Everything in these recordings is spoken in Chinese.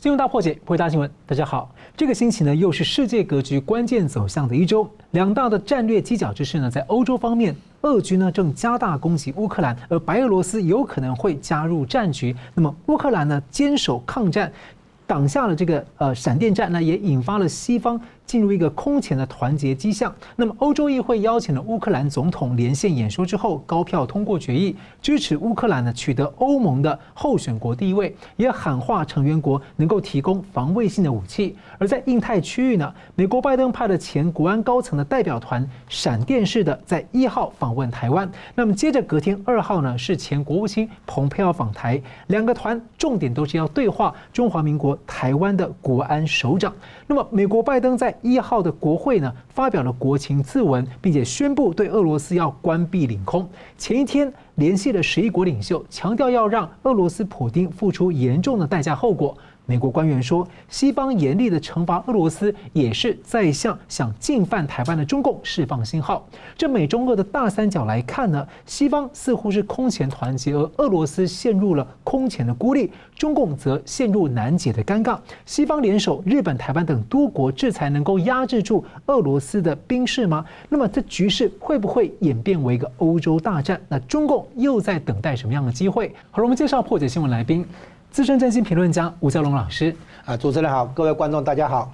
新闻大破解，回答新闻。大家好，这个星期呢，又是世界格局关键走向的一周。两大的战略犄角之势呢，在欧洲方面，俄军呢正加大攻击乌克兰，而白俄罗斯有可能会加入战局。那么乌克兰呢，坚守抗战，挡下了这个呃闪电战，那也引发了西方。进入一个空前的团结迹象。那么，欧洲议会邀请了乌克兰总统连线演说之后，高票通过决议，支持乌克兰呢取得欧盟的候选国地位，也喊话成员国能够提供防卫性的武器。而在印太区域呢，美国拜登派的前国安高层的代表团，闪电式的在一号访问台湾。那么，接着隔天二号呢，是前国务卿蓬佩奥访台，两个团重点都是要对话中华民国台湾的国安首长。那么，美国拜登在一号的国会呢，发表了国情咨文，并且宣布对俄罗斯要关闭领空。前一天联系了十一国领袖，强调要让俄罗斯普丁付出严重的代价后果。美国官员说，西方严厉的惩罚俄罗斯，也是在向想进犯台湾的中共释放信号。这美中俄的大三角来看呢，西方似乎是空前团结，而俄罗斯陷入了空前的孤立，中共则陷入难解的尴尬。西方联手日本、台湾等多国制裁，能够压制住俄罗斯的兵势吗？那么这局势会不会演变为一个欧洲大战？那中共又在等待什么样的机会？好了，我们介绍破解新闻来宾。资深政经评论家吴家龙老师，啊，主持人好，各位观众大家好。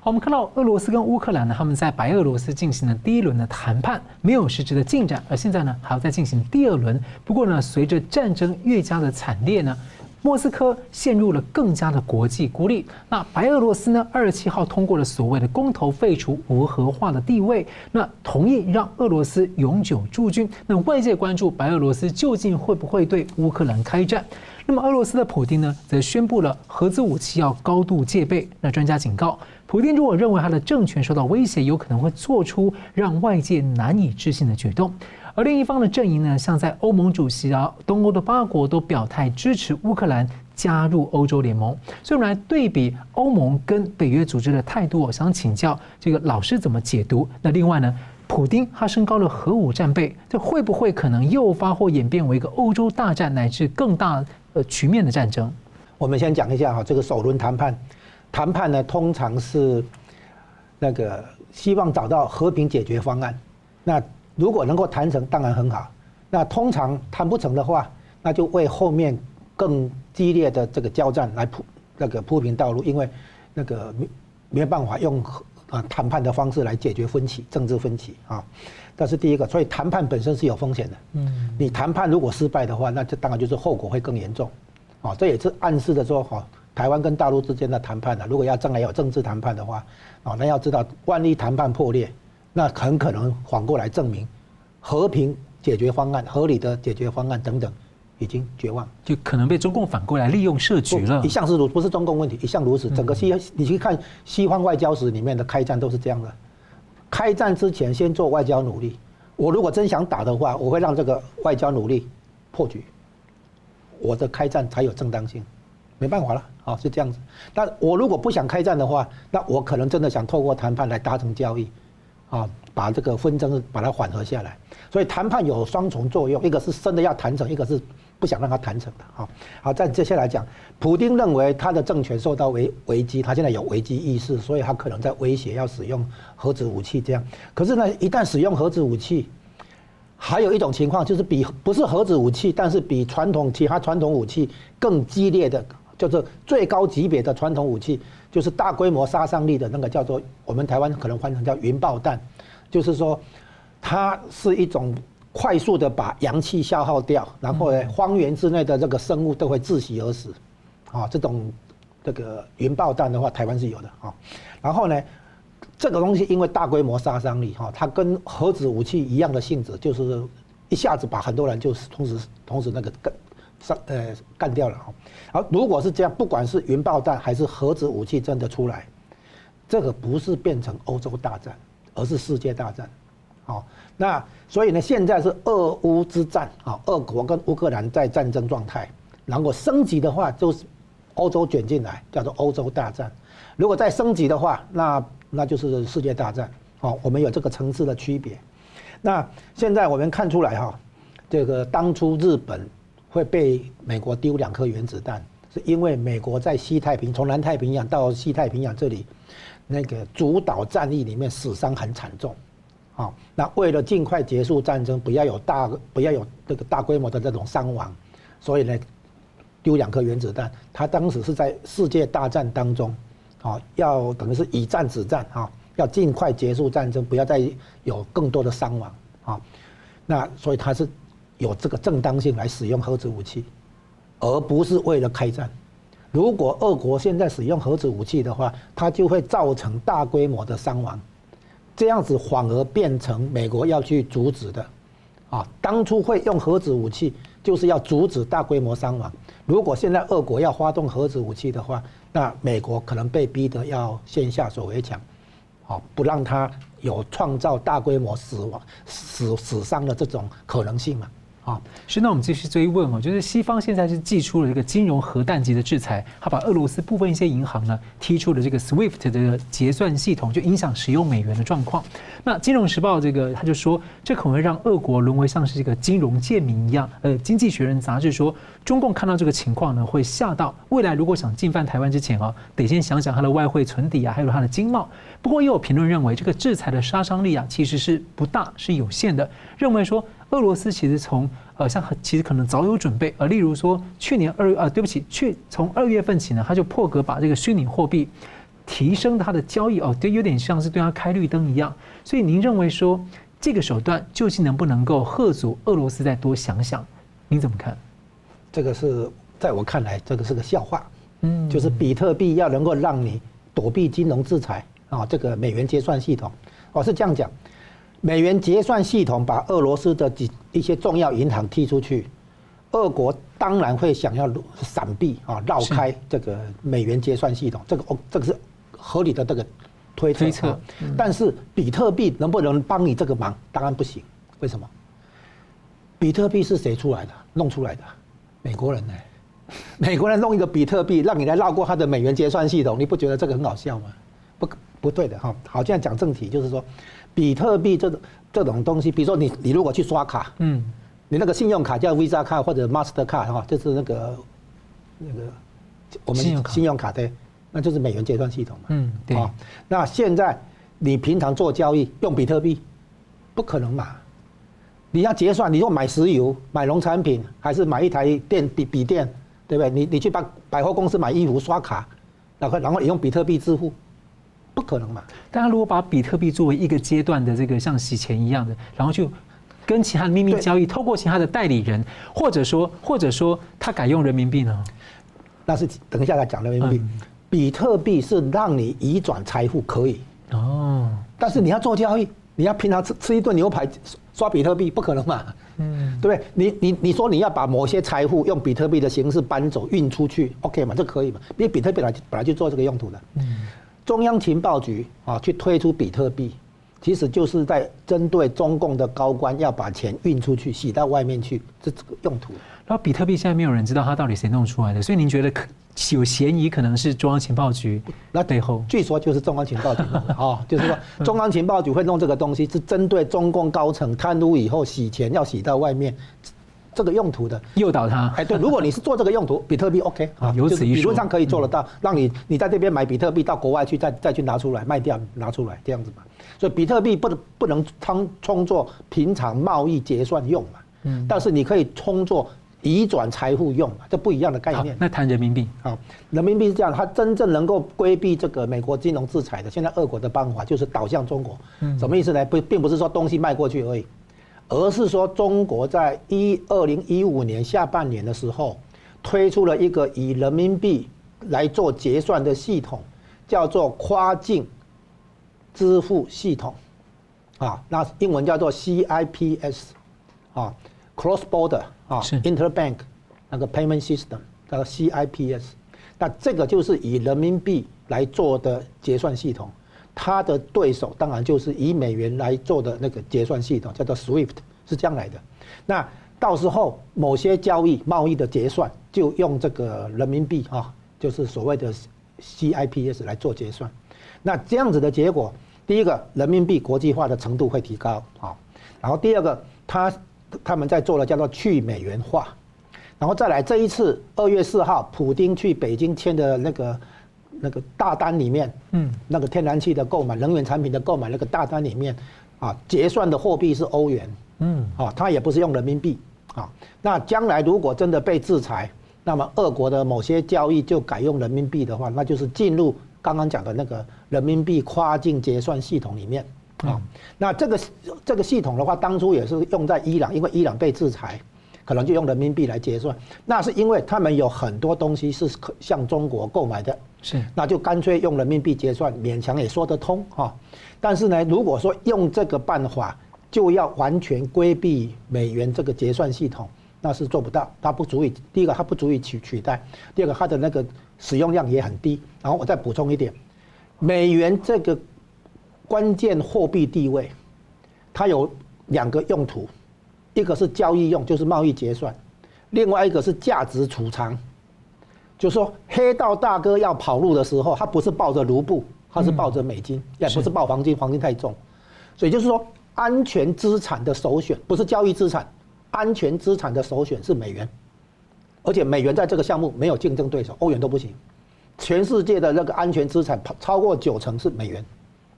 好，我们看到俄罗斯跟乌克兰呢，他们在白俄罗斯进行了第一轮的谈判，没有实质的进展，而现在呢，还要再进行第二轮。不过呢，随着战争越加的惨烈呢，莫斯科陷入了更加的国际孤立。那白俄罗斯呢，二十七号通过了所谓的公投，废除无核化的地位，那同意让俄罗斯永久驻军。那外界关注白俄罗斯究竟会不会对乌克兰开战？那么俄罗斯的普丁呢，则宣布了核子武器要高度戒备。那专家警告，普丁如果认为他的政权受到威胁，有可能会做出让外界难以置信的举动。而另一方的阵营呢，像在欧盟主席啊，东欧的八国都表态支持乌克兰加入欧洲联盟。所以，我们来对比欧盟跟北约组织的态度，我想请教这个老师怎么解读？那另外呢？普丁他升高了核武战备，这会不会可能诱发或演变为一个欧洲大战乃至更大呃局面的战争？我们先讲一下哈，这个首轮谈判，谈判呢通常是那个希望找到和平解决方案。那如果能够谈成，当然很好。那通常谈不成的话，那就为后面更激烈的这个交战来铺那个铺平道路，因为那个没没办法用。啊，谈判的方式来解决分歧，政治分歧啊，这是第一个。所以谈判本身是有风险的。嗯，你谈判如果失败的话，那这当然就是后果会更严重。啊，这也是暗示的说，哈，台湾跟大陆之间的谈判呢，如果要将来有政治谈判的话，啊，那要知道，万一谈判破裂，那很可能反过来证明和平解决方案、合理的解决方案等等。已经绝望，就可能被中共反过来利用设局了。一向是如，不是中共问题，一向如此。整个西，你去看西方外交史里面的开战都是这样的。开战之前先做外交努力，我如果真想打的话，我会让这个外交努力破局，我的开战才有正当性。没办法了，啊，是这样子。但我如果不想开战的话，那我可能真的想透过谈判来达成交易，啊，把这个纷争把它缓和下来。所以谈判有双重作用，一个是真的要谈成，一个是。不想让他谈成的，好，好，再接下来讲，普丁认为他的政权受到危危机，他现在有危机意识，所以他可能在威胁要使用核子武器这样。可是呢，一旦使用核子武器，还有一种情况就是比不是核子武器，但是比传统其他传统武器更激烈的，就是最高级别的传统武器，就是大规模杀伤力的那个叫做我们台湾可能翻成叫云爆弹，就是说它是一种。快速的把阳气消耗掉，然后呢，方圆之内的这个生物都会窒息而死，啊，这种这个云爆弹的话，台湾是有的啊。然后呢，这个东西因为大规模杀伤力哈，它跟核子武器一样的性质，就是一下子把很多人就是同时同时那个上呃干掉了哈。而如果是这样，不管是云爆弹还是核子武器真的出来，这个不是变成欧洲大战，而是世界大战。好，那所以呢，现在是俄乌之战啊，俄国跟乌克兰在战争状态，然后升级的话就是欧洲卷进来，叫做欧洲大战。如果再升级的话，那那就是世界大战。好，我们有这个层次的区别。那现在我们看出来哈，这个当初日本会被美国丢两颗原子弹，是因为美国在西太平从南太平洋到西太平洋这里，那个主导战役里面死伤很惨重，啊，那为了尽快结束战争，不要有大不要有这个大规模的这种伤亡，所以呢，丢两颗原子弹。他当时是在世界大战当中，啊，要等于是以战止战啊，要尽快结束战争，不要再有更多的伤亡啊。那所以他是有这个正当性来使用核子武器。而不是为了开战。如果俄国现在使用核子武器的话，它就会造成大规模的伤亡，这样子反而变成美国要去阻止的。啊，当初会用核子武器就是要阻止大规模伤亡。如果现在俄国要发动核子武器的话，那美国可能被逼得要先下手为强，啊，不让它有创造大规模死亡、死死伤的这种可能性嘛。啊，是，那我们继续追问哦，就是西方现在是祭出了这个金融核弹级的制裁，他把俄罗斯部分一些银行呢踢出了这个 SWIFT 的结算系统，就影响使用美元的状况。那《金融时报》这个他就说，这可能会让俄国沦为像是一个金融贱民一样。呃，《经济学人》杂志说，中共看到这个情况呢，会吓到，未来如果想进犯台湾之前啊，得先想想他的外汇存底啊，还有他的经贸。不过，也有评论认为，这个制裁的杀伤力啊，其实是不大，是有限的。认为说。俄罗斯其实从呃，像其实可能早有准备，呃，例如说去年二月呃，对不起，去从二月份起呢，他就破格把这个虚拟货币提升它的交易哦，就有点像是对它开绿灯一样。所以您认为说这个手段究竟能不能够吓阻俄罗斯再多想想？您怎么看？这个是在我看来，这个是个笑话。嗯，就是比特币要能够让你躲避金融制裁啊，这个美元结算系统，我是这样讲。美元结算系统把俄罗斯的几一些重要银行踢出去，俄国当然会想要闪避啊，绕开这个美元结算系统，这个哦，这个是合理的这个推测。推测，但是比特币能不能帮你这个忙？当然不行。为什么？比特币是谁出来的？弄出来的？美国人呢？美国人弄一个比特币，让你来绕过他的美元结算系统，你不觉得这个很好笑吗？不，不对的哈。好，现在讲正题，就是说。比特币这种这种东西，比如说你你如果去刷卡，嗯，你那个信用卡叫 Visa 卡或者 Master 卡哈，就是那个那个我们信用卡的，那就是美元结算系统嘛，嗯，对。那现在你平常做交易用比特币，不可能嘛？你要结算，你说买石油、买农产品，还是买一台电笔笔电，对不对？你你去百百货公司买衣服刷卡，然后然后你用比特币支付。不可能嘛？但他如果把比特币作为一个阶段的这个像洗钱一样的，然后就跟其他的秘密交易，透过其他的代理人，或者说或者说他改用人民币呢？那是等一下再讲人民币。比特币是让你移转财富可以哦，但是你要做交易，你要平常吃吃一顿牛排刷比特币，不可能嘛？嗯，对不对？你你你说你要把某些财富用比特币的形式搬走运出去，OK 嘛？这可以嘛？因为比特币本来本来就做这个用途的。嗯。中央情报局啊，去推出比特币，其实就是在针对中共的高官要把钱运出去，洗到外面去，这这个用途。然后比特币现在没有人知道它到底谁弄出来的，所以您觉得可有嫌疑可能是中央情报局？那背后据说就是中央情报局啊，就是说中央情报局会弄这个东西，是针对中共高层贪污以后洗钱要洗到外面。这个用途的诱导他，哎，对，如果你是做这个用途，比特币 OK 啊，由此理论上可以做得到，让你你在这边买比特币到国外去，再再去拿出来卖掉，拿出来这样子嘛。所以比特币不能不能充充作平常贸易结算用嘛，嗯，但是你可以充作移转财富用嘛，这不一样的概念。那谈人民币啊，人民币是这样，它真正能够规避这个美国金融制裁的，现在俄国的办法就是倒向中国，什么意思呢？不，并不是说东西卖过去而已。而是说，中国在一二零一五年下半年的时候，推出了一个以人民币来做结算的系统，叫做跨境支付系统，啊，那英文叫做 CIPS，啊，Cross Border 啊，Interbank 那个 Payment System 叫做 CIPS，那这个就是以人民币来做的结算系统。他的对手当然就是以美元来做的那个结算系统，叫做 SWIFT，是这样来的。那到时候某些交易贸易的结算就用这个人民币啊，就是所谓的 CIPS 来做结算。那这样子的结果，第一个人民币国际化的程度会提高啊。然后第二个，他他们在做了叫做去美元化。然后再来这一次二月四号，普丁去北京签的那个那个大单里面，嗯，那个天然气的购买、能源产品的购买那个大单里面，啊，结算的货币是欧元，嗯，啊，它也不是用人民币，啊，那将来如果真的被制裁，那么俄国的某些交易就改用人民币的话，那就是进入刚刚讲的那个人民币跨境结算系统里面，啊，那这个这个系统的话，当初也是用在伊朗，因为伊朗被制裁。可能就用人民币来结算，那是因为他们有很多东西是可向中国购买的，是，那就干脆用人民币结算，勉强也说得通哈。但是呢，如果说用这个办法，就要完全规避美元这个结算系统，那是做不到，它不足以。第一个，它不足以取取代；第二个，它的那个使用量也很低。然后我再补充一点，美元这个关键货币地位，它有两个用途。一个是交易用，就是贸易结算；另外一个是价值储藏，就是说黑道大哥要跑路的时候，他不是抱着卢布，他是抱着美金，也不是抱黄金，黄金太重。所以就是说，安全资产的首选不是交易资产，安全资产的首选是美元，而且美元在这个项目没有竞争对手，欧元都不行。全世界的那个安全资产超过九成是美元，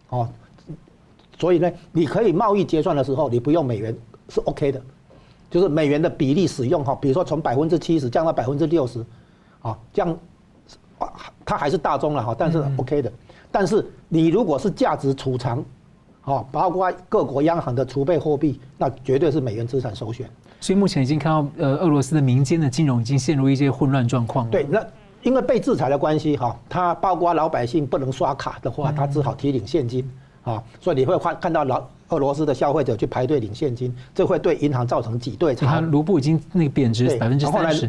哦，所以呢，你可以贸易结算的时候，你不用美元。是 OK 的，就是美元的比例使用哈，比如说从百分之七十降到百分之六十，啊，这样，它还是大宗了哈，但是 OK 的。但是你如果是价值储藏，啊，包括各国央行的储备货币，那绝对是美元资产首选。所以目前已经看到，呃，俄罗斯的民间的金融已经陷入一些混乱状况。对，那因为被制裁的关系哈，它包括老百姓不能刷卡的话，它只好提领现金，啊，所以你会看看到老。俄罗斯的消费者去排队领现金，这会对银行造成挤兑。它卢布已经那个贬值百分之三十。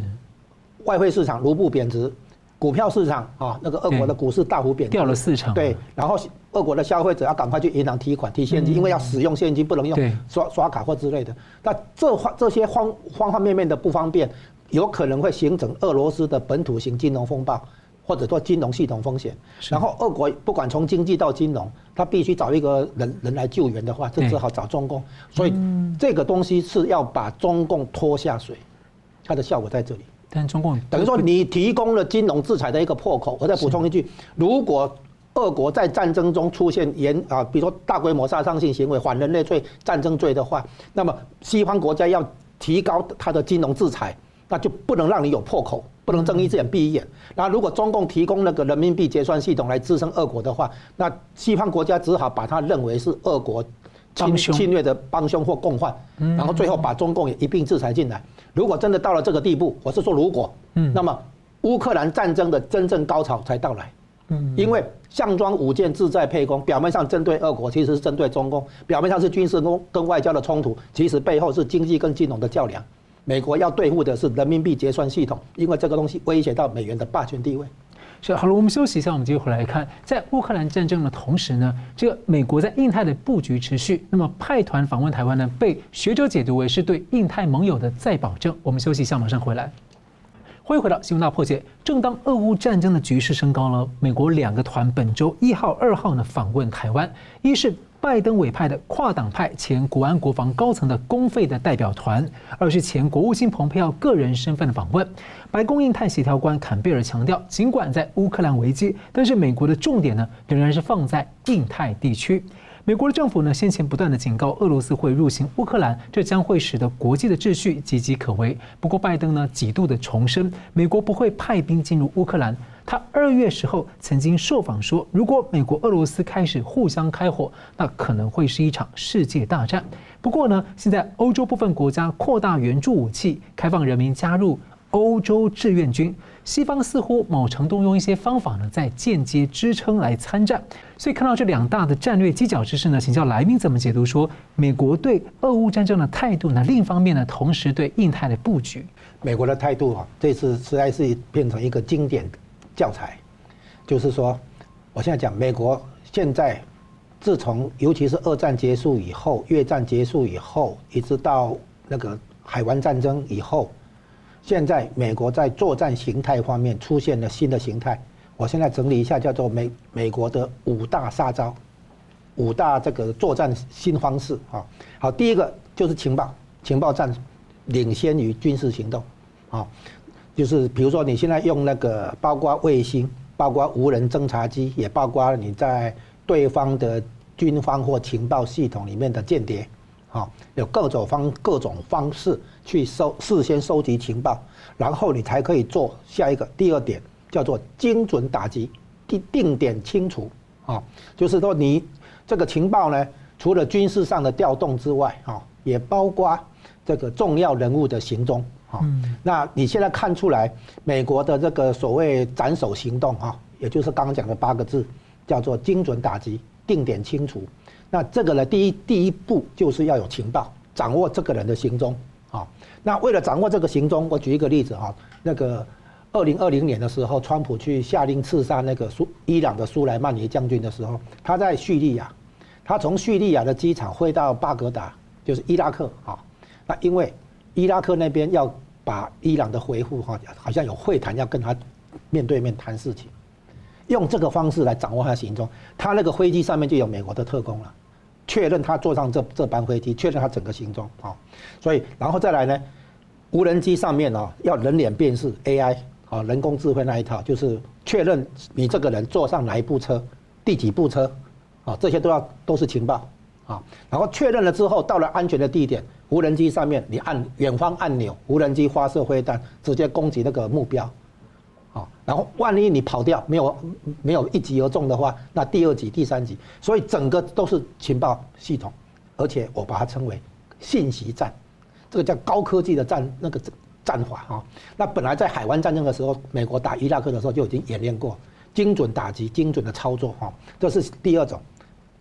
外汇市场卢布贬值，股票市场啊，那个俄国的股市大幅贬值，掉了四成。对，然后俄国的消费者要赶快去银行提款提现金，因为要使用现金，不能用刷刷卡或之类的。那这方这些方方方面面的不方便，有可能会形成俄罗斯的本土型金融风暴。或者说金融系统风险，然后俄国不管从经济到金融，他必须找一个人人来救援的话，就只好找中共。所以这个东西是要把中共拖下水，它的效果在这里。但中共等于说你提供了金融制裁的一个破口。我再补充一句：如果俄国在战争中出现严啊，比如说大规模杀伤性行为、反人类罪、战争罪的话，那么西方国家要提高它的金融制裁，那就不能让你有破口。不能睁一只眼闭一眼。那如果中共提供那个人民币结算系统来支撑俄国的话，那西方国家只好把它认为是俄国侵侵略的帮凶或共犯，然后最后把中共也一并制裁进来。如果真的到了这个地步，我是说如果，那么乌克兰战争的真正高潮才到来。因为项庄舞剑，志在沛公，表面上针对俄国，其实是针对中共；表面上是军事跟跟外交的冲突，其实背后是经济跟金融的较量。美国要对付的是人民币结算系统，因为这个东西威胁到美元的霸权地位。是好了，我们休息一下，我们接着回来看，在乌克兰战争的同时呢，这个美国在印太的布局持续，那么派团访问台湾呢，被学者解读为是对印太盟友的再保证。我们休息一下，马上回来。欢迎回到新闻大破解。正当俄乌战争的局势升高了，美国两个团本周一号、二号呢访问台湾，一是。拜登委派的跨党派前国安国防高层的公费的代表团，二是前国务卿蓬佩奥个人身份的访问。白宫印太协调官坎贝尔强调，尽管在乌克兰危机，但是美国的重点呢仍然是放在印太地区。美国的政府呢先前不断的警告俄罗斯会入侵乌克兰，这将会使得国际的秩序岌岌可危。不过拜登呢几度的重申，美国不会派兵进入乌克兰。他二月时候曾经受访说，如果美国、俄罗斯开始互相开火，那可能会是一场世界大战。不过呢，现在欧洲部分国家扩大援助武器，开放人民加入欧洲志愿军，西方似乎某程度用一些方法呢，在间接支撑来参战。所以看到这两大的战略犄角之势呢，请教来宾怎么解读说美国对俄乌战争的态度呢？另一方面呢，同时对印太的布局，美国的态度啊，这次实在是变成一个经典。教材，就是说，我现在讲美国现在，自从尤其是二战结束以后，越战结束以后，一直到那个海湾战争以后，现在美国在作战形态方面出现了新的形态。我现在整理一下，叫做美美国的五大杀招，五大这个作战新方式啊。好，第一个就是情报，情报战领先于军事行动。啊，就是比如说你现在用那个，包括卫星，包括无人侦察机，也包括你在对方的军方或情报系统里面的间谍，啊，有各种方各种方式去收事先收集情报，然后你才可以做下一个第二点，叫做精准打击，定定点清除，啊，就是说你这个情报呢，除了军事上的调动之外，啊，也包括这个重要人物的行踪。嗯，那你现在看出来，美国的这个所谓斩首行动，哈，也就是刚刚讲的八个字，叫做精准打击、定点清除。那这个呢，第一第一步就是要有情报，掌握这个人的行踪，啊，那为了掌握这个行踪，我举一个例子哈，那个二零二零年的时候，川普去下令刺杀那个苏伊朗的苏莱曼尼将军的时候，他在叙利亚，他从叙利亚的机场飞到巴格达，就是伊拉克，啊，那因为。伊拉克那边要把伊朗的回复哈，好像有会谈要跟他面对面谈事情，用这个方式来掌握他行踪。他那个飞机上面就有美国的特工了，确认他坐上这这班飞机，确认他整个行踪啊。所以然后再来呢，无人机上面哦要人脸辨识 AI 啊，人工智慧那一套，就是确认你这个人坐上哪一部车，第几部车啊，这些都要都是情报啊。然后确认了之后，到了安全的地点。无人机上面，你按远方按钮，无人机发射飞弹，直接攻击那个目标，啊，然后万一你跑掉，没有没有一击而中的话，那第二击、第三击，所以整个都是情报系统，而且我把它称为信息战，这个叫高科技的战那个战法啊。那本来在海湾战争的时候，美国打伊拉克的时候就已经演练过精准打击、精准的操作哈，这是第二种，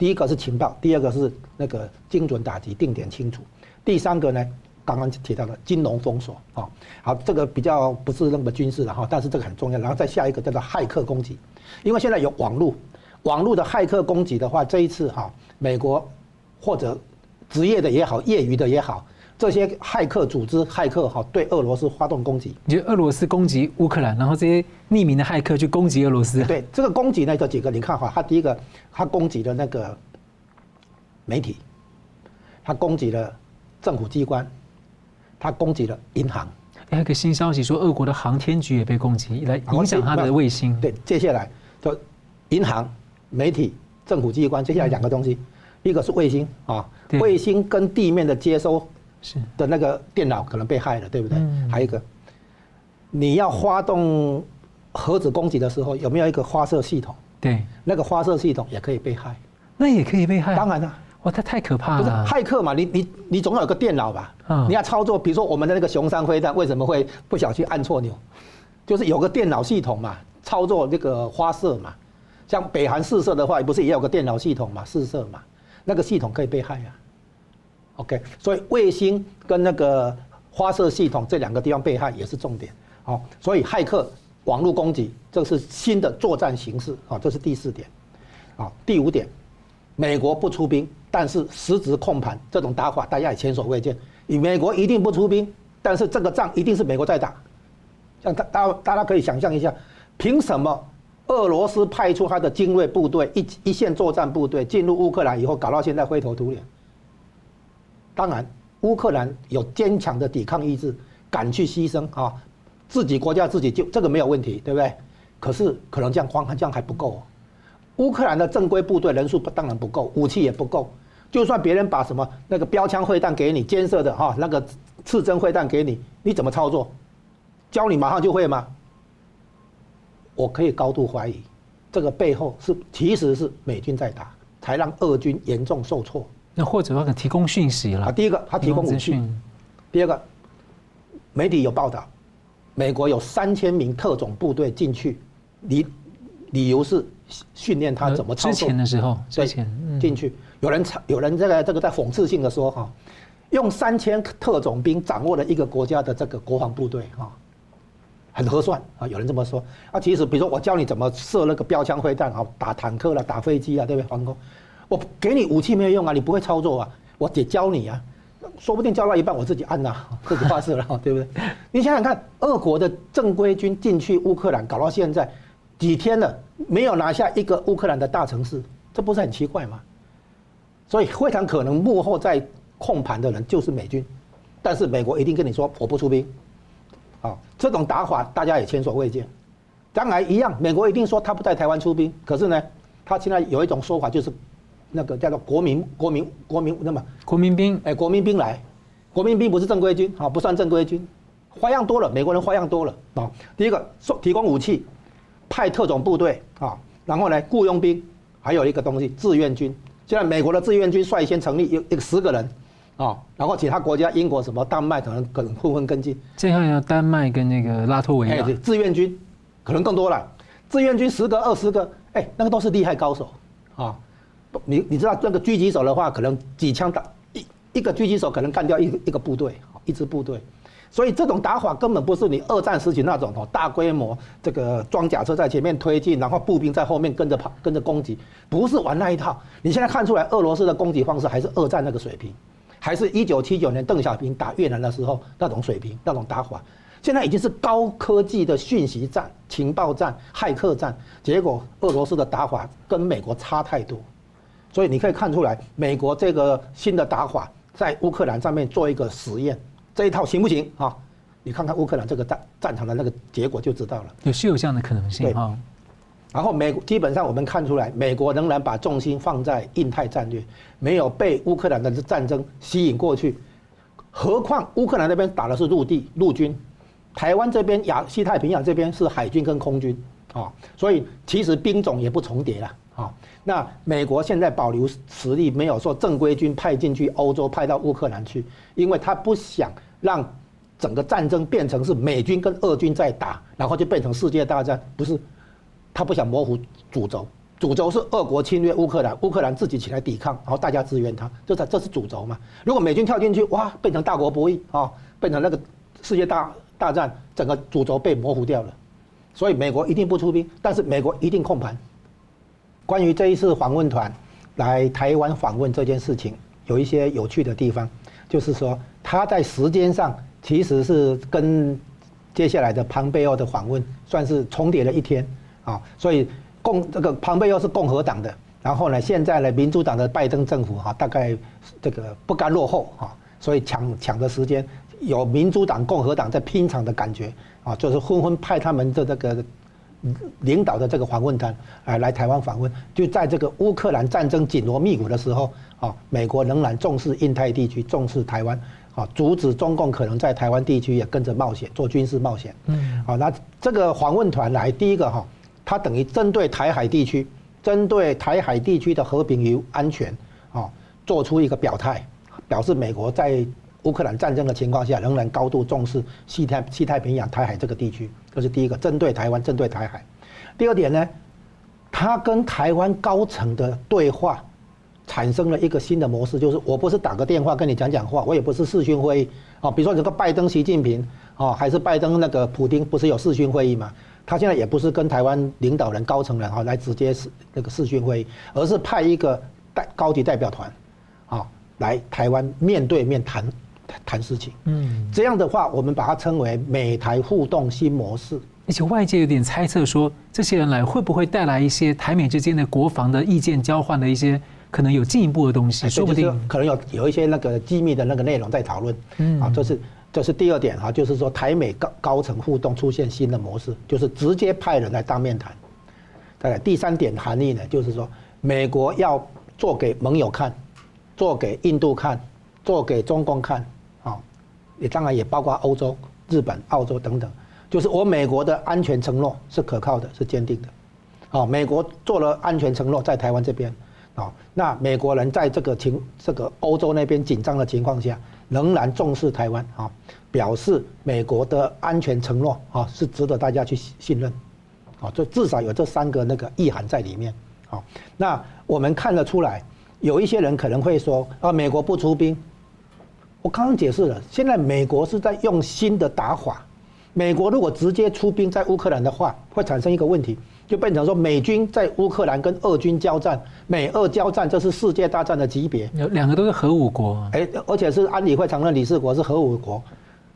第一个是情报，第二个是那个精准打击、定点清除。第三个呢，刚刚提到的金融封锁啊，好，这个比较不是那么军事的哈，但是这个很重要。然后再下一个叫做骇客攻击，因为现在有网络，网络的骇客攻击的话，这一次哈，美国或者职业的也好，业余的也好，这些骇客组织骇客哈，对俄罗斯发动攻击。你觉得俄罗斯攻击乌克兰，然后这些匿名的骇客去攻击俄罗斯。对，这个攻击呢，这几个你看哈，他第一个他攻击了那个媒体，他攻击了。政府机关，他攻击了银行。还有个新消息说，俄国的航天局也被攻击，来影响他的卫星。对，接下来就银行、媒体、政府机关，接下来两个东西，一个是卫星啊，卫星跟地面的接收是的那个电脑可能被害了，对不对？还有一个，你要发动核子攻击的时候，有没有一个发射系统？对，那个发射系统也可以被害。那也可以被害？当然了。哇，它太可怕了！骇客嘛，你你你总要有个电脑吧？你要操作，比如说我们的那个熊山飞弹，为什么会不小心按错钮？就是有个电脑系统嘛，操作这个发射嘛。像北韩试射的话，不是也有个电脑系统嘛，试射嘛，那个系统可以被害啊。OK，所以卫星跟那个发射系统这两个地方被害也是重点。好，所以骇客网络攻击，这是新的作战形式啊，这是第四点。好，第五点，美国不出兵。但是实质控盘这种打法，大家也前所未见。以美国一定不出兵，但是这个仗一定是美国在打。像大大大家可以想象一下，凭什么俄罗斯派出他的精锐部队一一线作战部队进入乌克兰以后，搞到现在灰头土脸？当然，乌克兰有坚强的抵抗意志，敢去牺牲啊，自己国家自己救，这个没有问题，对不对？可是可能这样慌，这样还不够。乌克兰的正规部队人数当然不够，武器也不够。就算别人把什么那个标枪会弹给你，肩射的哈那个刺针会弹给你，你怎么操作？教你马上就会吗？我可以高度怀疑，这个背后是其实是美军在打，才让俄军严重受挫。那或者说提供讯息了？啊第一个他提供武器，第二个媒体有报道，美国有三千名特种部队进去，理理由是。训练他怎么操作？之前的时候，之前进去，有人有人这个这个在讽刺性的说哈，用三千特种兵掌握了一个国家的这个国防部队哈，很合算啊，有人这么说啊。其实比如说我教你怎么射那个标枪飞弹啊，打坦克了，打飞机啊，对不对？防空，我给你武器没有用啊，你不会操作啊，我得教你啊，说不定教到一半我自己按呐，自己发射了，对不对？你想想看，俄国的正规军进去乌克兰搞到现在。几天了，没有拿下一个乌克兰的大城市，这不是很奇怪吗？所以非常可能幕后在控盘的人就是美军，但是美国一定跟你说我不出兵，啊，这种打法大家也前所未见。当然一样，美国一定说他不在台湾出兵，可是呢，他现在有一种说法就是，那个叫做国民国民国民那么国民兵，哎，国民兵来，国民兵不是正规军啊，不算正规军，花样多了，美国人花样多了啊。第一个送提供武器，派特种部队啊，然后呢雇佣兵，还有一个东西志愿军。现在美国的志愿军率先成立，有有十个人。啊，然后其他国家，英国什么丹麦可能可能纷纷跟进。这样要丹麦跟那个拉脱维亚。对，志愿军可能更多了，志愿军十个二十个，哎，那个都是厉害高手啊。你你知道那个狙击手的话，可能几枪打一一个狙击手可能干掉一一个部队，一支部队。所以这种打法根本不是你二战时期那种哦，大规模这个装甲车在前面推进，然后步兵在后面跟着跑跟着攻击，不是玩那一套。你现在看出来俄罗斯的攻击方式还是二战那个水平。还是一九七九年邓小平打越南的时候那种水平，那种打法，现在已经是高科技的讯息战、情报战、骇客战。结果俄罗斯的打法跟美国差太多，所以你可以看出来，美国这个新的打法在乌克兰上面做一个实验，这一套行不行啊？你看看乌克兰这个战战场的那个结果就知道了。有是有这样的可能性哈。然后美基本上我们看出来，美国仍然把重心放在印太战略，没有被乌克兰的战争吸引过去。何况乌克兰那边打的是陆地陆军，台湾这边亚西太平洋这边是海军跟空军啊，所以其实兵种也不重叠了啊。那美国现在保留实力，没有说正规军派进去欧洲，派到乌克兰去，因为他不想让整个战争变成是美军跟俄军在打，然后就变成世界大战，不是。他不想模糊主轴，主轴是俄国侵略乌克兰，乌克兰自己起来抵抗，然后大家支援他，这是这是主轴嘛？如果美军跳进去，哇，变成大国博弈啊，变成那个世界大大战，整个主轴被模糊掉了。所以美国一定不出兵，但是美国一定控盘。关于这一次访问团来台湾访问这件事情，有一些有趣的地方，就是说他在时间上其实是跟接下来的庞贝奥的访问算是重叠了一天。啊，所以共这个庞贝奥是共和党的，然后呢，现在呢，民主党的拜登政府哈，大概这个不甘落后哈，所以抢抢的时间，有民主党、共和党在拼场的感觉啊，就是纷纷派他们的这个领导的这个访问团啊来台湾访问，就在这个乌克兰战争紧锣密鼓的时候啊，美国仍然重视印太地区，重视台湾啊，阻止中共可能在台湾地区也跟着冒险做军事冒险。嗯，好，那这个访问团来第一个哈。它等于针对台海地区，针对台海地区的和平与安全，啊，做出一个表态，表示美国在乌克兰战争的情况下，仍然高度重视西太西太平洋台海这个地区。这是第一个，针对台湾，针对台海。第二点呢，他跟台湾高层的对话，产生了一个新的模式，就是我不是打个电话跟你讲讲话，我也不是视讯会议，啊，比如说这个拜登、习近平，啊，还是拜登那个普丁，不是有视讯会议吗？他现在也不是跟台湾领导人、高层人哈来直接视那个视讯会议，而是派一个代高级代表团，啊，来台湾面对面谈谈事情。嗯，这样的话，我们把它称为美台互动新模式。而且外界有点猜测说，这些人来会不会带来一些台美之间的国防的意见交换的一些可能有进一步的东西？说不定可能有有一些那个机密的那个内容在讨论。嗯，啊，这是。这是第二点哈，就是说台美高高层互动出现新的模式，就是直接派人来当面谈。再来第三点含义呢，就是说美国要做给盟友看，做给印度看，做给中共看，啊，也当然也包括欧洲、日本、澳洲等等，就是我美国的安全承诺是可靠的，是坚定的。啊，美国做了安全承诺在台湾这边，啊，那美国人在这个情这个欧洲那边紧张的情况下。仍然重视台湾啊，表示美国的安全承诺啊是值得大家去信任，啊，这至少有这三个那个意涵在里面啊。那我们看得出来，有一些人可能会说啊，美国不出兵。我刚刚解释了，现在美国是在用新的打法。美国如果直接出兵在乌克兰的话，会产生一个问题。就变成说，美军在乌克兰跟俄军交战，美俄交战，这是世界大战的级别。有两个都是核武国，哎，而且是安理会常任理事国，是核武国，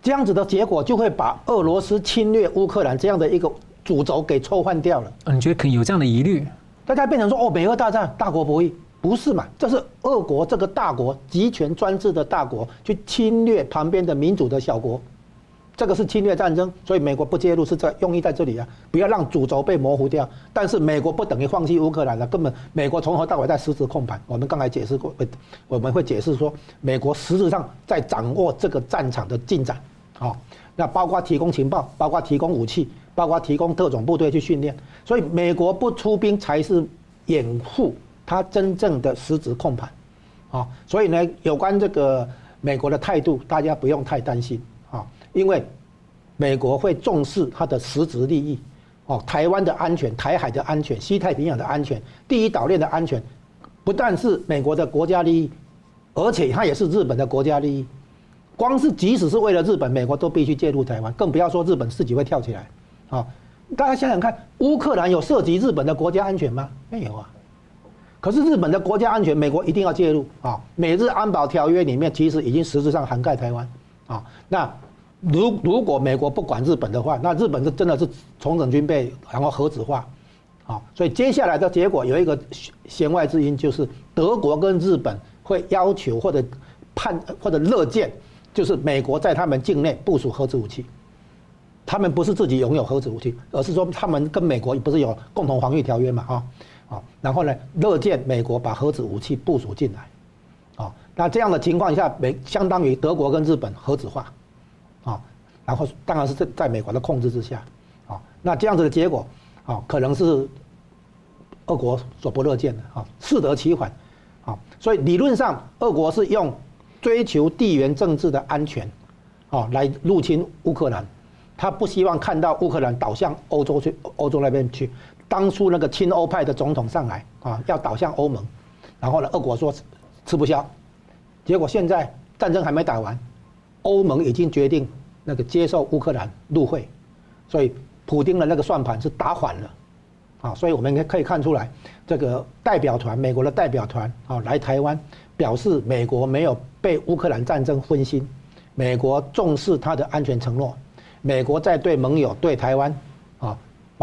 这样子的结果就会把俄罗斯侵略乌克兰这样的一个主轴给抽换掉了。你觉得可能有这样的疑虑？大家变成说，哦，美俄大战，大国博弈，不是嘛？这是俄国这个大国集权专制的大国去侵略旁边的民主的小国，这个是侵略战争，所以美国不介入是在用意在这里啊，不要让主轴被模糊掉。但是美国不等于放弃乌克兰了，根本美国从头到尾在实质控盘。我们刚才解释过，我们会解释说，美国实质上在掌握这个战场的进展，好，那包括提供情报，包括提供武器，包括提供特种部队去训练。所以美国不出兵才是掩护他真正的实质控盘，啊，所以呢，有关这个美国的态度，大家不用太担心啊。因为美国会重视它的实质利益，哦，台湾的安全、台海的安全、西太平洋的安全、第一岛链的安全，不但是美国的国家利益，而且它也是日本的国家利益。光是即使是为了日本，美国都必须介入台湾，更不要说日本自己会跳起来。啊，大家想想看，乌克兰有涉及日本的国家安全吗？没有啊。可是日本的国家安全，美国一定要介入啊。美日安保条约里面其实已经实质上涵盖台湾啊。那如如果美国不管日本的话，那日本是真的是重整军备，然后核子化，啊，所以接下来的结果有一个弦外之音，就是德国跟日本会要求或者判或者乐见，就是美国在他们境内部署核子武器。他们不是自己拥有核子武器，而是说他们跟美国不是有共同防御条约嘛，啊，然后呢，乐见美国把核子武器部署进来，啊，那这样的情况下，美相当于德国跟日本核子化。啊，然后当然是在在美国的控制之下，啊，那这样子的结果，啊，可能是俄国所不乐见的，啊，适得其反，啊，所以理论上，俄国是用追求地缘政治的安全，啊，来入侵乌克兰，他不希望看到乌克兰倒向欧洲去，欧洲那边去。当初那个亲欧派的总统上来，啊，要倒向欧盟，然后呢，俄国说吃不消，结果现在战争还没打完。欧盟已经决定那个接受乌克兰入会，所以普丁的那个算盘是打反了，啊，所以我们可以看出来，这个代表团，美国的代表团啊来台湾，表示美国没有被乌克兰战争分心，美国重视它的安全承诺，美国在对盟友、对台湾，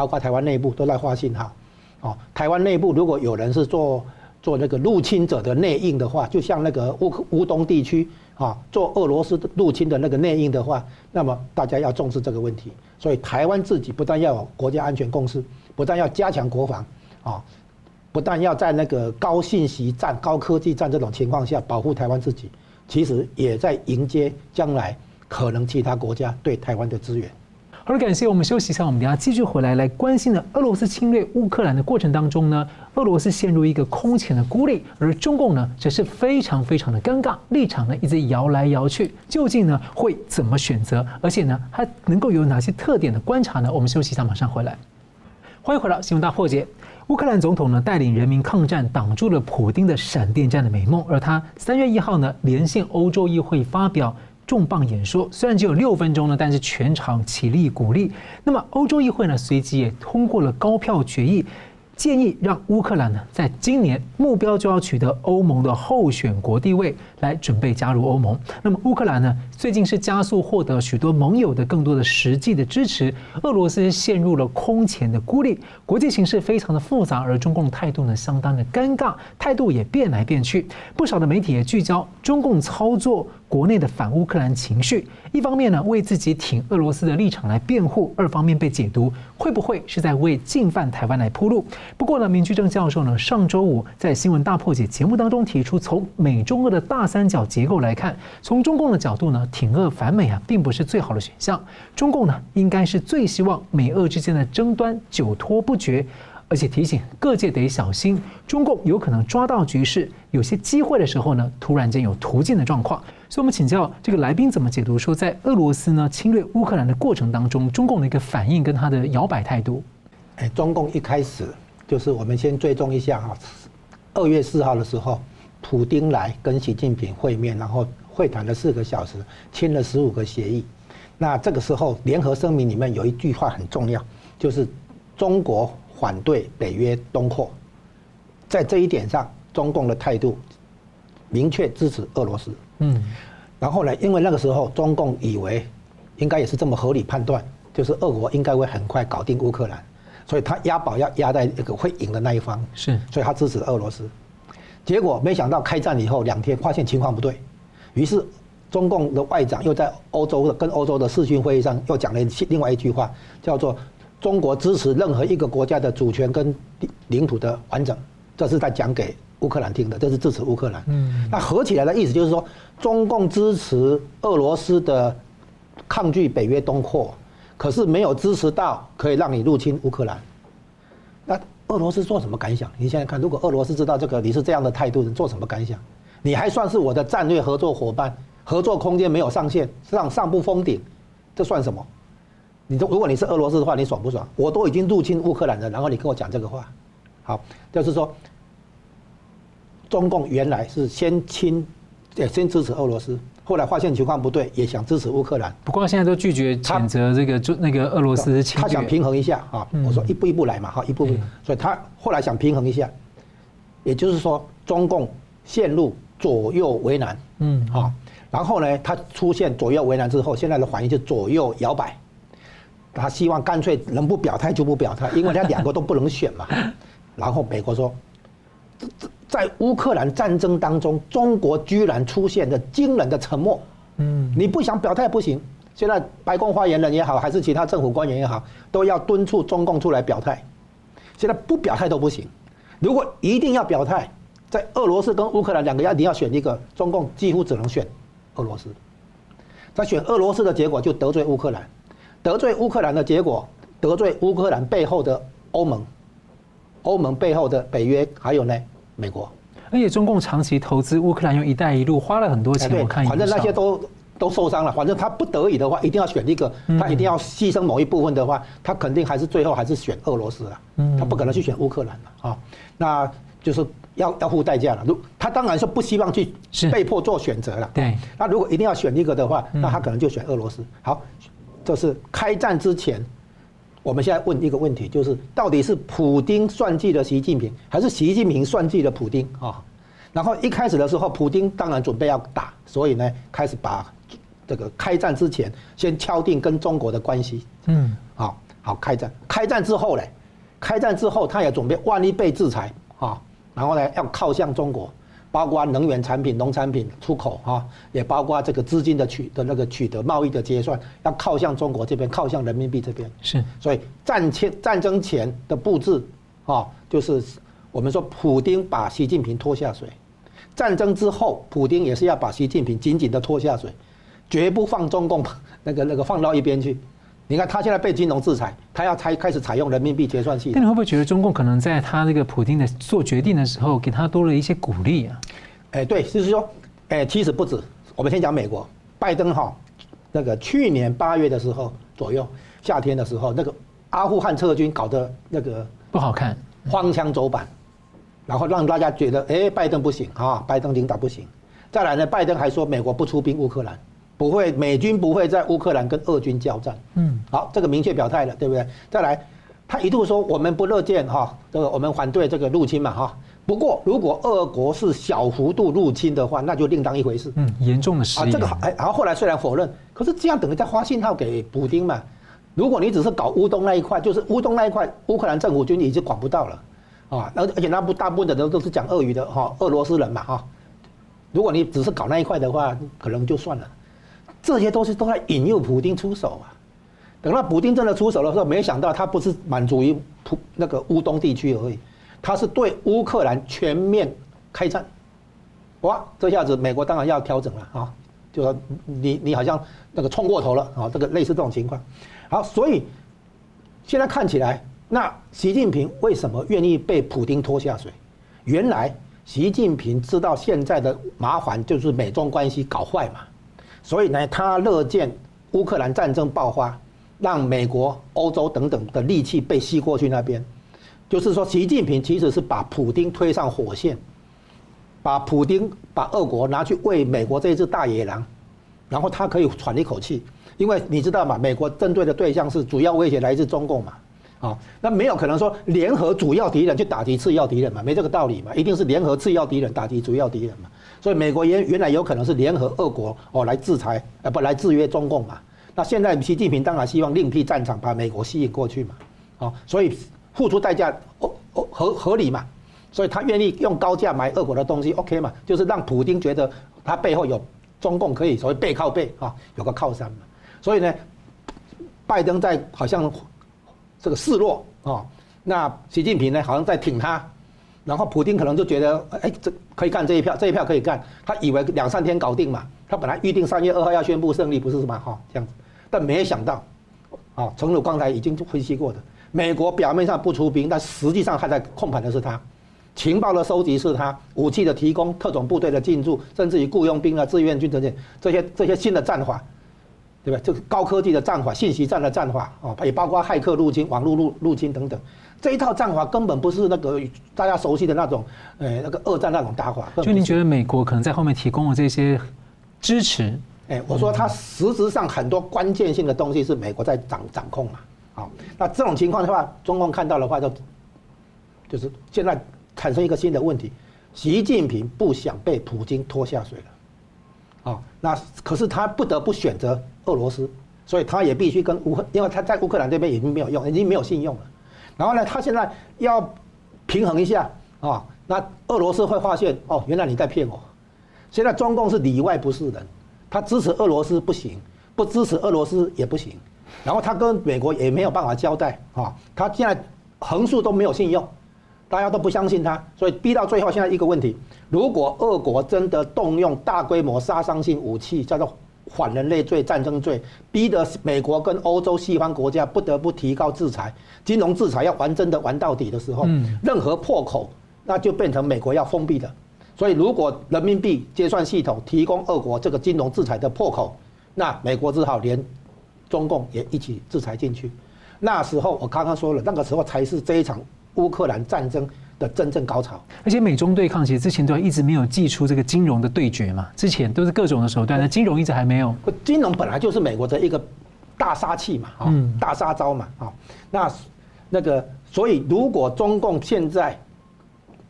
包括台湾内部都在发信号，哦，台湾内部如果有人是做做那个入侵者的内应的话，就像那个乌乌东地区。啊，做俄罗斯入侵的那个内应的话，那么大家要重视这个问题。所以台湾自己不但要有国家安全共识，不但要加强国防，啊，不但要在那个高信息战、高科技战这种情况下保护台湾自己，其实也在迎接将来可能其他国家对台湾的支援。好，感谢我们休息一下，我们等下继续回来来关心的俄罗斯侵略乌克兰的过程当中呢，俄罗斯陷入一个空前的孤立，而中共呢则是非常非常的尴尬，立场呢一直摇来摇去，究竟呢会怎么选择？而且呢，还能够有哪些特点的观察呢？我们休息一下，马上回来。欢迎回到新闻大破解。乌克兰总统呢带领人民抗战，挡住了普丁的闪电战的美梦，而他三月一号呢连线欧洲议会发表。重磅演说虽然只有六分钟呢，但是全场起立鼓励。那么欧洲议会呢，随即也通过了高票决议。建议让乌克兰呢，在今年目标就要取得欧盟的候选国地位，来准备加入欧盟。那么乌克兰呢，最近是加速获得许多盟友的更多的实际的支持。俄罗斯陷入了空前的孤立，国际形势非常的复杂，而中共态度呢，相当的尴尬，态度也变来变去。不少的媒体也聚焦中共操作国内的反乌克兰情绪，一方面呢，为自己挺俄罗斯的立场来辩护，二方面被解读会不会是在为进犯台湾来铺路？不过呢，明居正教授呢，上周五在新闻大破解节目当中提出，从美中俄的大三角结构来看，从中共的角度呢，挺俄反美啊，并不是最好的选项。中共呢，应该是最希望美俄之间的争端久拖不决，而且提醒各界得小心，中共有可能抓到局势，有些机会的时候呢，突然间有突进的状况。所以，我们请教这个来宾怎么解读说，在俄罗斯呢侵略乌克兰的过程当中，中共的一个反应跟他的摇摆态度。哎，中共一开始。就是我们先追踪一下哈，二月四号的时候，普丁来跟习近平会面，然后会谈了四个小时，签了十五个协议。那这个时候，联合声明里面有一句话很重要，就是中国反对北约东扩。在这一点上，中共的态度明确支持俄罗斯。嗯。然后呢，因为那个时候中共以为应该也是这么合理判断，就是俄国应该会很快搞定乌克兰。所以他押宝要押在那个会赢的那一方，是，所以他支持俄罗斯。结果没想到开战以后两天，发现情况不对，于是中共的外长又在欧洲的跟欧洲的视讯会议上又讲了另外一句话，叫做“中国支持任何一个国家的主权跟领土的完整”，这是在讲给乌克兰听的，这是支持乌克兰。嗯，那合起来的意思就是说，中共支持俄罗斯的抗拒北约东扩，可是没有支持到可以让你入侵乌克兰。那俄罗斯做什么感想？你现在看，如果俄罗斯知道这个你是这样的态度，你做什么感想？你还算是我的战略合作伙伴？合作空间没有上限，上上不封顶，这算什么？你如果你是俄罗斯的话，你爽不爽？我都已经入侵乌克兰了，然后你跟我讲这个话，好，就是说，中共原来是先亲，也先支持俄罗斯，后来发现情况不对，也想支持乌克兰。不过现在都拒绝谴责这个就那个俄罗斯侵略。他想平衡一下啊，我说一步一步来嘛，哈，一步步，所以他后来想平衡一下，也就是说，中共陷入左右为难，嗯，好。然后呢，他出现左右为难之后，现在的反应就左右摇摆。他希望干脆能不表态就不表态，因为他两个都不能选嘛。然后美国说，在乌克兰战争当中，中国居然出现了惊人的沉默。嗯，你不想表态不行。现在白宫发言人也好，还是其他政府官员也好，都要敦促中共出来表态。现在不表态都不行。如果一定要表态，在俄罗斯跟乌克兰两个要你要选一个，中共几乎只能选。俄罗斯，他选俄罗斯的结果就得罪乌克兰，得罪乌克兰的结果得罪乌克兰背后的欧盟，欧盟背后的北约，还有呢美国。而且中共长期投资乌克兰，用“一带一路”花了很多钱。我看，反正那些都都受伤了。反正他不得已的话，一定要选一个，他一定要牺牲某一部分的话，他肯定还是最后还是选俄罗斯了。他不可能去选乌克兰了啊。那就是。要要付代价了，如他当然是不希望去被迫做选择了。对，那如果一定要选一个的话，那他可能就选俄罗斯。好，这是开战之前，我们现在问一个问题，就是到底是普丁算计了习近平，还是习近平算计了普丁啊？然后一开始的时候，普丁当然准备要打，所以呢，开始把这个开战之前先敲定跟中国的关系。嗯，好，好开战，开战之后呢，开战之后他也准备万一被制裁啊。然后呢，要靠向中国，包括能源产品、农产品出口哈，也包括这个资金的取的那个取得、贸易的结算，要靠向中国这边，靠向人民币这边。是，所以战前战争前的布置啊，就是我们说普丁把习近平拖下水，战争之后，普丁也是要把习近平紧紧的拖下水，绝不放中共那个那个放到一边去。你看他现在被金融制裁，他要开开始采用人民币结算系统。那你会不会觉得中共可能在他这个普京的做决定的时候，给他多了一些鼓励啊？哎，对，就是说，哎，其实不止。我们先讲美国，拜登哈，那个去年八月的时候左右，夏天的时候，那个阿富汗撤军搞得那个不好看，荒腔走板，然后让大家觉得，哎，拜登不行啊，拜登领导不行。再来呢，拜登还说美国不出兵乌克兰。不会，美军不会在乌克兰跟俄军交战。嗯，好，这个明确表态了，对不对？再来，他一度说我们不乐见哈，这个我们反对这个入侵嘛哈。不过，如果俄国是小幅度入侵的话，那就另当一回事。嗯，严重的失忆。啊，这个哎，然后后来虽然否认，可是这样等于在发信号给普丁嘛。如果你只是搞乌东那一块，就是乌东那一块，乌克兰政府军已经管不到了啊。而而且那不大部分的人都是讲俄语的哈，俄罗斯人嘛哈。如果你只是搞那一块的话，可能就算了。这些东西都在引诱普丁出手啊！等到普丁真的出手的时候，没想到他不是满足于普那个乌东地区而已，他是对乌克兰全面开战。哇！这下子美国当然要调整了啊，就说你你好像那个冲过头了啊，这个类似这种情况。好，所以现在看起来，那习近平为什么愿意被普丁拖下水？原来习近平知道现在的麻烦就是美中关系搞坏嘛。所以呢，他乐见乌克兰战争爆发，让美国、欧洲等等的力气被吸过去那边，就是说，习近平其实是把普丁推上火线，把普丁把俄国拿去喂美国这一只大野狼，然后他可以喘一口气，因为你知道嘛，美国针对的对象是主要威胁来自中共嘛，啊，那没有可能说联合主要敌人去打击次要敌人嘛，没这个道理嘛，一定是联合次要敌人打击主要敌人嘛。所以美国原原来有可能是联合俄国哦来制裁，呃不来制约中共嘛。那现在习近平当然希望另辟战场，把美国吸引过去嘛。哦，所以付出代价哦哦合合理嘛。所以他愿意用高价买俄国的东西，OK 嘛？就是让普京觉得他背后有中共可以所谓背靠背啊，有个靠山嘛。所以呢，拜登在好像这个示弱啊，那习近平呢好像在挺他，然后普丁可能就觉得哎，这可以干这一票，这一票可以干，他以为两三天搞定嘛。他本来预定三月二号要宣布胜利，不是什么？哈，这样子，但没想到，啊，诚如刚才已经分析过的，美国表面上不出兵，但实际上还在控盘的是他，情报的收集是他，武器的提供、特种部队的进驻，甚至于雇佣兵啊、志愿军等等这些这些新的战法，对吧？这个高科技的战法、信息战的战法啊，也包括骇客入侵、网络入入侵等等，这一套战法根本不是那个大家熟悉的那种，呃，那个二战那种打法。就您觉得美国可能在后面提供了这些？支持，哎，我说它实质上很多关键性的东西是美国在掌掌控嘛，好，那这种情况的话，中共看到的话就，就是现在产生一个新的问题，习近平不想被普京拖下水了，啊，那可是他不得不选择俄罗斯，所以他也必须跟乌克，因为他在乌克兰这边已经没有用，已经没有信用了，然后呢，他现在要平衡一下啊，那俄罗斯会发现哦，原来你在骗我。现在中共是里外不是人，他支持俄罗斯不行，不支持俄罗斯也不行，然后他跟美国也没有办法交代啊，他现在横竖都没有信用，大家都不相信他，所以逼到最后，现在一个问题：如果俄国真的动用大规模杀伤性武器，叫做反人类罪、战争罪，逼得美国跟欧洲西方国家不得不提高制裁，金融制裁要玩真的玩到底的时候，任何破口那就变成美国要封闭的。所以，如果人民币结算系统提供俄国这个金融制裁的破口，那美国只好连中共也一起制裁进去。那时候我刚刚说了，那个时候才是这一场乌克兰战争的真正高潮。而且美中对抗其实之前都一直没有祭出这个金融的对决嘛，之前都是各种的手段，那金融一直还没有。金融本来就是美国的一个大杀器嘛，啊，大杀招嘛，啊，那那个，所以如果中共现在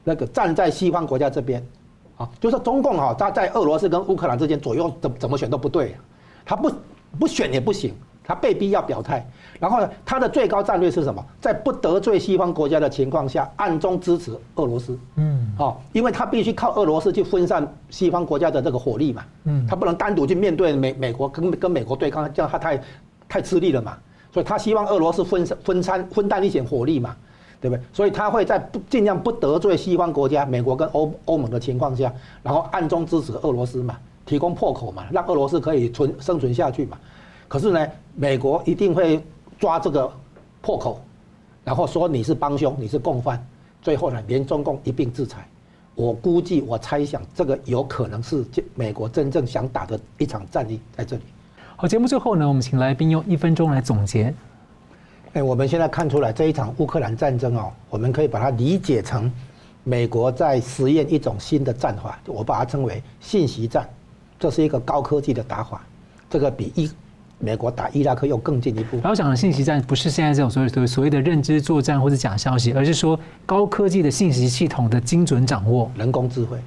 那个站在西方国家这边。啊就是中共哈，他在俄罗斯跟乌克兰之间左右怎怎么选都不对，他不不选也不行，他被逼要表态。然后呢，他的最高战略是什么？在不得罪西方国家的情况下，暗中支持俄罗斯。嗯，好，因为他必须靠俄罗斯去分散西方国家的这个火力嘛。嗯，他不能单独去面对美美国跟跟美国对抗，这样他太太吃力了嘛。所以他希望俄罗斯分分散分担一些火力嘛。对不对？所以他会在不尽量不得罪西方国家、美国跟欧欧盟的情况下，然后暗中支持俄罗斯嘛，提供破口嘛，让俄罗斯可以存生存下去嘛。可是呢，美国一定会抓这个破口，然后说你是帮凶，你是共犯，最后呢，连中共一并制裁。我估计，我猜想，这个有可能是美国真正想打的一场战役在这里。好，节目最后呢，我们请来宾用一分钟来总结。哎，我们现在看出来这一场乌克兰战争哦，我们可以把它理解成美国在实验一种新的战法，我把它称为信息战，这是一个高科技的打法，这个比一美国打伊拉克又更进一步。然后讲的信息战不是现在这种所谓所谓的认知作战或者假消息，而是说高科技的信息系统的精准掌握，人工智慧，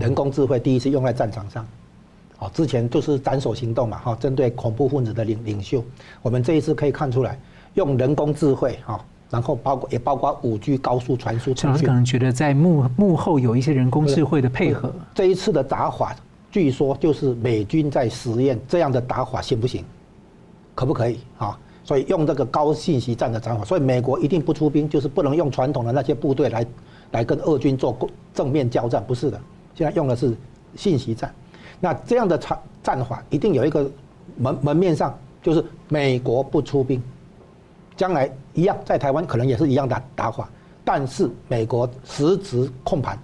人工智慧第一次用在战场上，哦，之前就是斩首行动嘛，哈，针对恐怖分子的领领袖，我们这一次可以看出来。用人工智慧哈，然后包括也包括五 G 高速传输。陈老师可能觉得在幕幕后有一些人工智慧的配合。这一次的打法，据说就是美军在实验这样的打法行不行？可不可以啊？所以用这个高信息战的战法，所以美国一定不出兵，就是不能用传统的那些部队来来跟俄军做正面交战，不是的。现在用的是信息战，那这样的战战法一定有一个门门面上，就是美国不出兵。将来一样，在台湾可能也是一样的打法，但是美国实质控盘，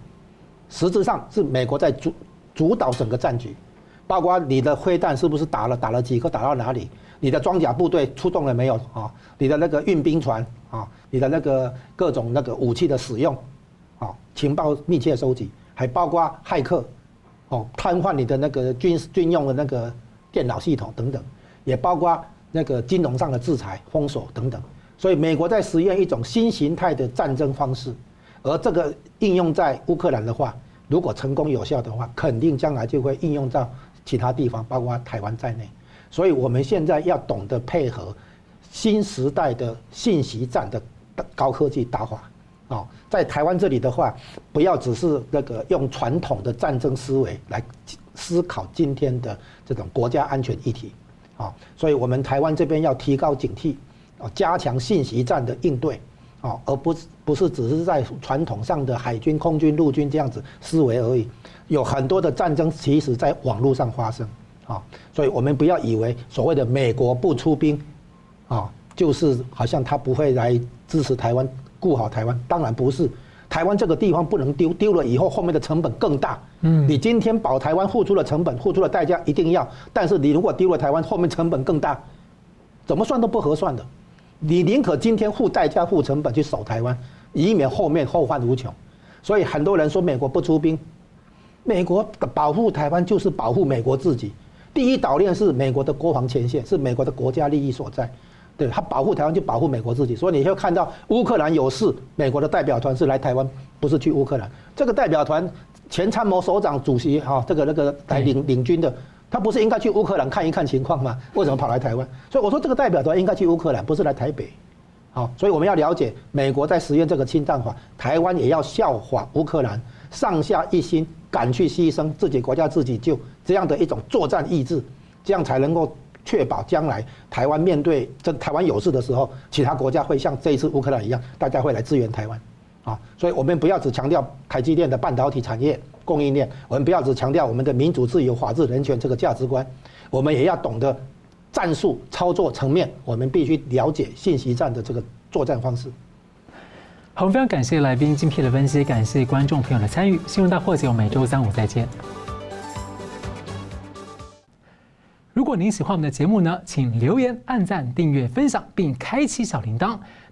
实质上是美国在主主导整个战局，包括你的飞弹是不是打了，打了几个，打到哪里，你的装甲部队出动了没有啊？你的那个运兵船啊，你的那个各种那个武器的使用，啊，情报密切收集，还包括骇客，哦，瘫痪你的那个军军用的那个电脑系统等等，也包括。那个金融上的制裁、封锁等等，所以美国在实验一种新形态的战争方式，而这个应用在乌克兰的话，如果成功有效的话，肯定将来就会应用到其他地方，包括台湾在内。所以我们现在要懂得配合新时代的信息战的高科技打法啊，在台湾这里的话，不要只是那个用传统的战争思维来思考今天的这种国家安全议题，啊，所以我们台湾这边要提高警惕，啊，加强信息战的应对，啊，而不是不是只是在传统上的海军、空军、陆军这样子思维而已，有很多的战争其实在网络上发生，啊，所以我们不要以为所谓的美国不出兵，啊，就是好像他不会来支持台湾、顾好台湾，当然不是。台湾这个地方不能丢，丢了以后后面的成本更大。嗯，你今天保台湾付出了成本、付出了代价一定要，但是你如果丢了台湾，后面成本更大，怎么算都不合算的。你宁可今天付代价、付成本去守台湾，以免后面后患无穷。所以很多人说美国不出兵，美国保护台湾就是保护美国自己。第一岛链是美国的国防前线，是美国的国家利益所在。对，他保护台湾就保护美国自己，所以你会看到乌克兰有事，美国的代表团是来台湾，不是去乌克兰。这个代表团前参谋首长主席哈，这个那个来领 领军的，他不是应该去乌克兰看一看情况吗？为什么跑来台湾？所以我说这个代表团应该去乌克兰，不是来台北。好，所以我们要了解美国在实验这个侵占法，台湾也要效仿乌克兰，上下一心，敢去牺牲自己国家自己救这样的一种作战意志，这样才能够。确保将来台湾面对这台湾有事的时候，其他国家会像这一次乌克兰一样，大家会来支援台湾，啊，所以我们不要只强调台积电的半导体产业供应链，我们不要只强调我们的民主、自由、法治、人权这个价值观，我们也要懂得战术操作层面，我们必须了解信息战的这个作战方式。好，非常感谢来宾精辟的分析，感谢观众朋友的参与。新闻大破解，我们每周三五再见。如果您喜欢我们的节目呢，请留言、按赞、订阅、分享，并开启小铃铛。